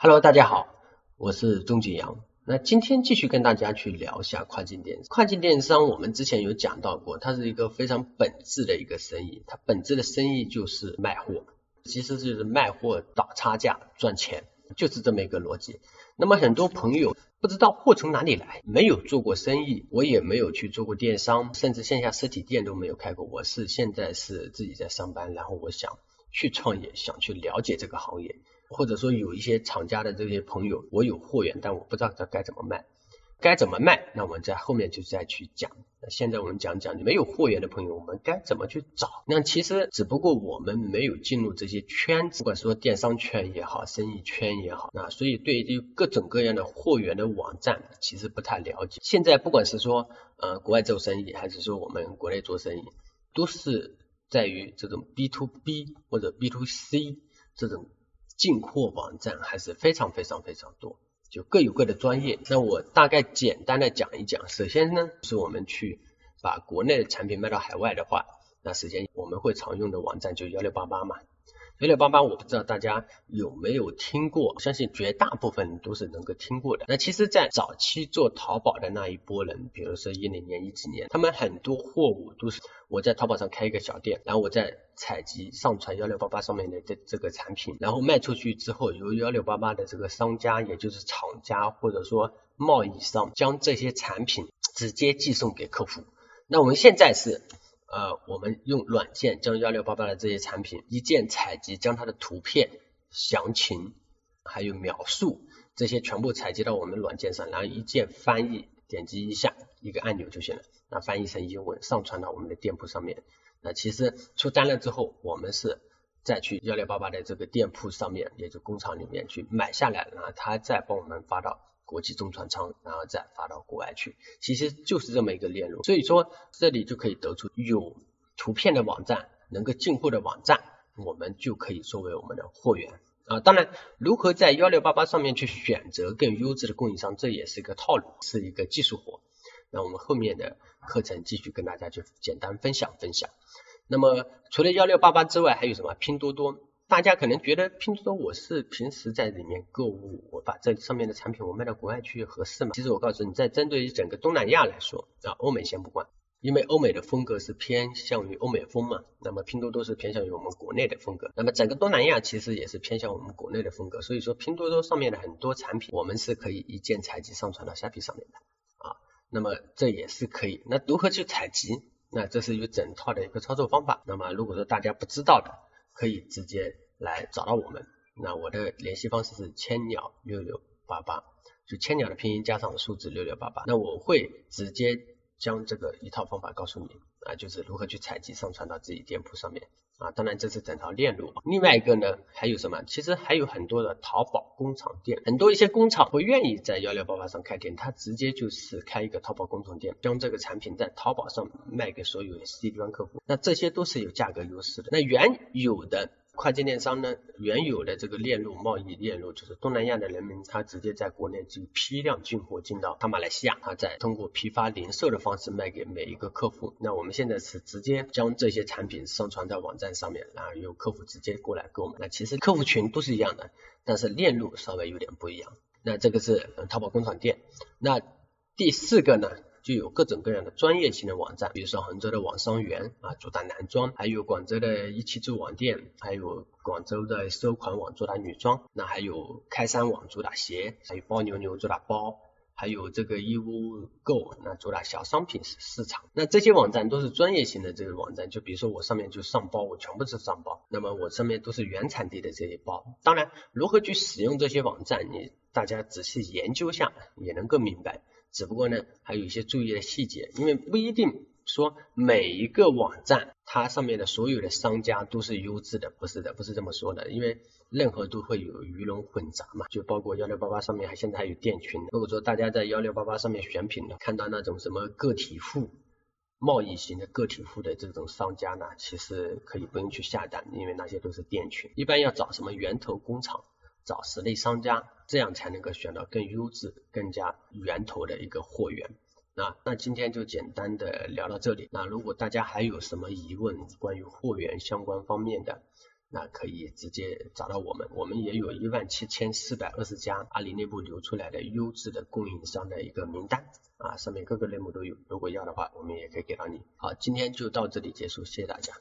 Hello，大家好，我是钟景阳。那今天继续跟大家去聊一下跨境电商跨境电商。我们之前有讲到过，它是一个非常本质的一个生意，它本质的生意就是卖货，其实就是卖货倒差价赚钱，就是这么一个逻辑。那么很多朋友不知道货从哪里来，没有做过生意，我也没有去做过电商，甚至线下实体店都没有开过。我是现在是自己在上班，然后我想去创业，想去了解这个行业。或者说有一些厂家的这些朋友，我有货源，但我不知道他该怎么卖，该怎么卖？那我们在后面就再去讲。那现在我们讲讲没有货源的朋友，我们该怎么去找？那其实只不过我们没有进入这些圈子，不管说电商圈也好，生意圈也好，那所以对于各种各样的货源的网站，其实不太了解。现在不管是说呃国外做生意，还是说我们国内做生意，都是在于这种 B to B 或者 B to C 这种。进货网站还是非常非常非常多，就各有各的专业。那我大概简单的讲一讲。首先呢，是我们去把国内的产品卖到海外的话，那首先我们会常用的网站就幺六八八嘛。幺六八八，我不知道大家有没有听过，相信绝大部分都是能够听过的。那其实，在早期做淘宝的那一波人，比如说一零年、一几年，他们很多货物都是我在淘宝上开一个小店，然后我在采集、上传幺六八八上面的这这个产品，然后卖出去之后，由幺六八八的这个商家，也就是厂家或者说贸易商，将这些产品直接寄送给客户。那我们现在是。呃，我们用软件将幺六八八的这些产品一键采集，将它的图片、详情还有描述这些全部采集到我们软件上，然后一键翻译，点击一下一个按钮就行了，那翻译成英文上传到我们的店铺上面。那其实出单了之后，我们是再去幺六八八的这个店铺上面，也就工厂里面去买下来，然后他再帮我们发到。国际中转仓，然后再发到国外去，其实就是这么一个链路。所以说，这里就可以得出有图片的网站，能够进货的网站，我们就可以作为我们的货源啊。当然，如何在幺六八八上面去选择更优质的供应商，这也是一个套路，是一个技术活。那我们后面的课程继续跟大家去简单分享分享。那么，除了幺六八八之外，还有什么？拼多多。大家可能觉得拼多多我是平时在里面购物，我把这上面的产品我卖到国外去合适吗？其实我告诉你，在针对于整个东南亚来说啊，欧美先不管，因为欧美的风格是偏向于欧美风嘛，那么拼多多是偏向于我们国内的风格，那么整个东南亚其实也是偏向我们国内的风格，所以说拼多多上面的很多产品，我们是可以一键采集上传到虾皮上面的啊，那么这也是可以。那如何去采集？那这是一个整套的一个操作方法。那么如果说大家不知道的，可以直接来找到我们，那我的联系方式是千鸟六六八八，就千鸟的拼音加上数字六六八八，那我会直接将这个一套方法告诉你啊，就是如何去采集上传到自己店铺上面啊，当然这是整套链路。另外一个呢，还有什么？其实还有很多的淘宝工厂店，很多一些工厂会愿意在幺六八八上开店，他直接就是开一个淘宝工厂店，将这个产品在淘宝上卖给所有的 C 端客户，那这些都是有价格优势的。那原有的跨境电商呢，原有的这个链路贸易链路，就是东南亚的人民他直接在国内就批量进货进到他马来西亚，他再通过批发零售的方式卖给每一个客户。那我们现在是直接将这些产品上传到网站上面，然后由客户直接过来购买。那其实客户群都是一样的，但是链路稍微有点不一样。那这个是淘宝工厂店。那第四个呢？就有各种各样的专业型的网站，比如说杭州的网商园啊，主打男装；还有广州的一汽驻网店，还有广州的收款网主打女装，那还有开山网主打鞋，还有包牛牛主打包，还有这个义乌购那主打小商品市场。那这些网站都是专业型的这个网站，就比如说我上面就上包，我全部是上包，那么我上面都是原产地的这些包。当然，如何去使用这些网站，你大家仔细研究下也能够明白。只不过呢，还有一些注意的细节，因为不一定说每一个网站它上面的所有的商家都是优质的，不是的，不是这么说的，因为任何都会有鱼龙混杂嘛，就包括幺六八八上面还现在还有店群，如果说大家在幺六八八上面选品呢，看到那种什么个体户、贸易型的个体户的这种商家呢，其实可以不用去下单，因为那些都是店群，一般要找什么源头工厂。找实力商家，这样才能够选到更优质、更加源头的一个货源。那那今天就简单的聊到这里。那如果大家还有什么疑问，关于货源相关方面的，那可以直接找到我们，我们也有一万七千四百二十家阿里内部流出来的优质的供应商的一个名单啊，上面各个类目都有，如果要的话，我们也可以给到你。好，今天就到这里结束，谢谢大家。